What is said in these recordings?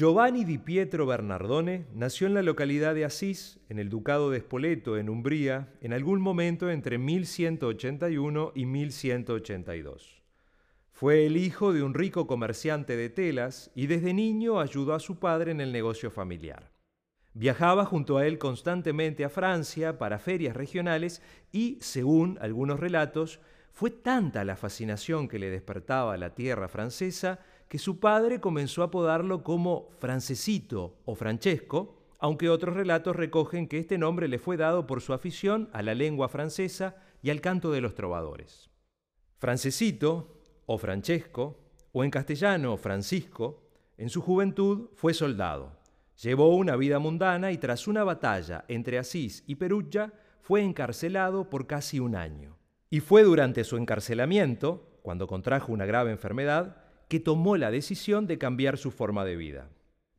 Giovanni di Pietro Bernardone nació en la localidad de Asís, en el ducado de Spoleto, en Umbría, en algún momento entre 1181 y 1182. Fue el hijo de un rico comerciante de telas y desde niño ayudó a su padre en el negocio familiar. Viajaba junto a él constantemente a Francia para ferias regionales y, según algunos relatos, fue tanta la fascinación que le despertaba la tierra francesa que su padre comenzó a apodarlo como Francesito o Francesco, aunque otros relatos recogen que este nombre le fue dado por su afición a la lengua francesa y al canto de los trovadores. Francesito o Francesco, o en castellano Francisco, en su juventud fue soldado. Llevó una vida mundana y tras una batalla entre Asís y Perugia fue encarcelado por casi un año. Y fue durante su encarcelamiento, cuando contrajo una grave enfermedad, que tomó la decisión de cambiar su forma de vida.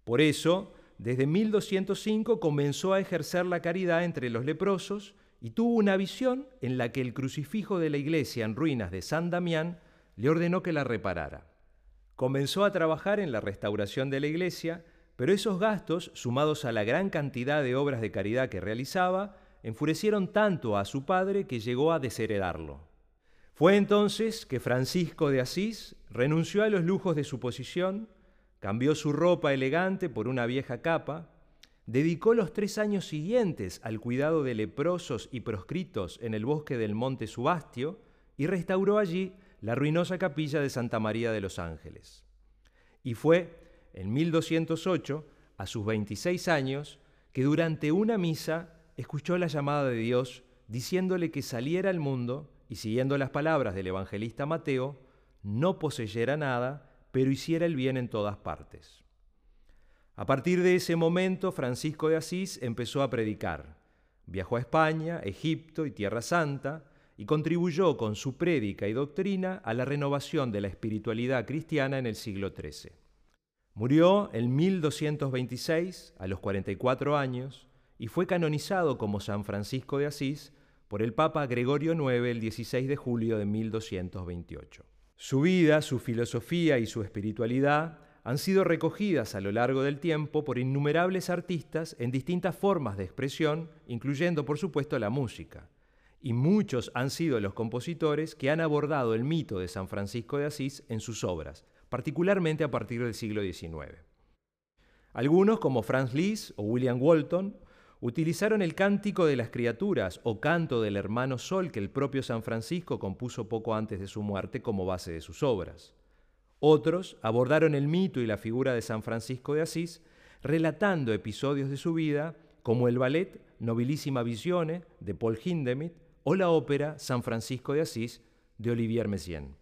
Por eso, desde 1205 comenzó a ejercer la caridad entre los leprosos y tuvo una visión en la que el crucifijo de la iglesia en ruinas de San Damián le ordenó que la reparara. Comenzó a trabajar en la restauración de la iglesia, pero esos gastos, sumados a la gran cantidad de obras de caridad que realizaba, enfurecieron tanto a su padre que llegó a desheredarlo. Fue entonces que Francisco de Asís renunció a los lujos de su posición, cambió su ropa elegante por una vieja capa, dedicó los tres años siguientes al cuidado de leprosos y proscritos en el bosque del monte Subastio y restauró allí la ruinosa capilla de Santa María de los Ángeles. Y fue en 1208, a sus 26 años, que durante una misa escuchó la llamada de Dios diciéndole que saliera al mundo y siguiendo las palabras del evangelista Mateo, no poseyera nada, pero hiciera el bien en todas partes. A partir de ese momento, Francisco de Asís empezó a predicar. Viajó a España, Egipto y Tierra Santa y contribuyó con su prédica y doctrina a la renovación de la espiritualidad cristiana en el siglo XIII. Murió en 1226, a los 44 años, y fue canonizado como San Francisco de Asís por el Papa Gregorio IX el 16 de julio de 1228. Su vida, su filosofía y su espiritualidad han sido recogidas a lo largo del tiempo por innumerables artistas en distintas formas de expresión, incluyendo por supuesto la música. Y muchos han sido los compositores que han abordado el mito de San Francisco de Asís en sus obras, particularmente a partir del siglo XIX. Algunos, como Franz Liszt o William Walton, Utilizaron el cántico de las criaturas o canto del hermano Sol que el propio San Francisco compuso poco antes de su muerte como base de sus obras. Otros abordaron el mito y la figura de San Francisco de Asís, relatando episodios de su vida como el ballet Nobilísima Visione de Paul Hindemith o la ópera San Francisco de Asís de Olivier Messiaen.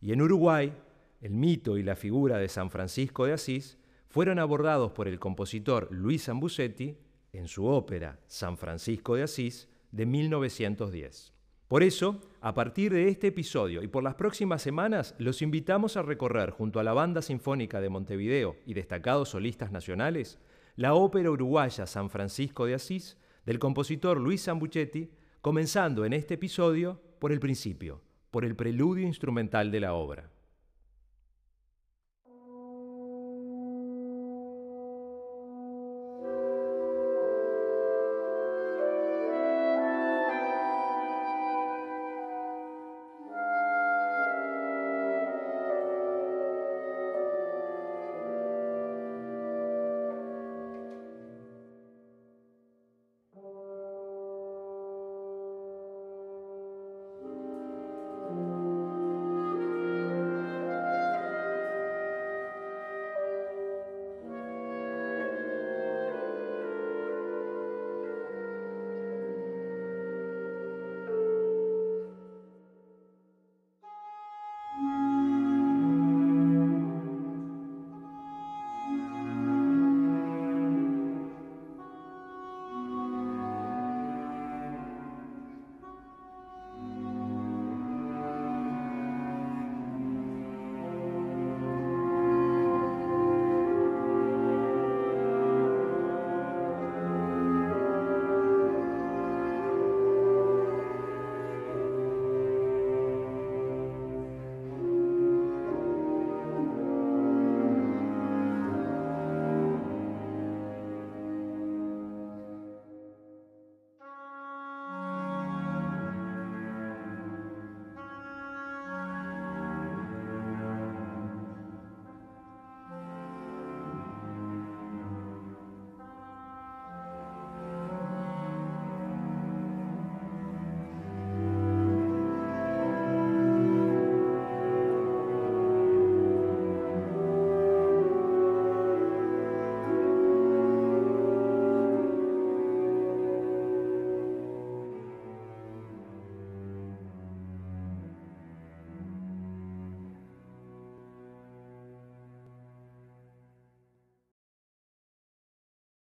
Y en Uruguay, el mito y la figura de San Francisco de Asís fueron abordados por el compositor Luis Ambusetti en su ópera San Francisco de Asís de 1910. Por eso, a partir de este episodio y por las próximas semanas, los invitamos a recorrer junto a la Banda Sinfónica de Montevideo y destacados solistas nacionales la ópera uruguaya San Francisco de Asís del compositor Luis Zambuchetti, comenzando en este episodio por el principio, por el preludio instrumental de la obra.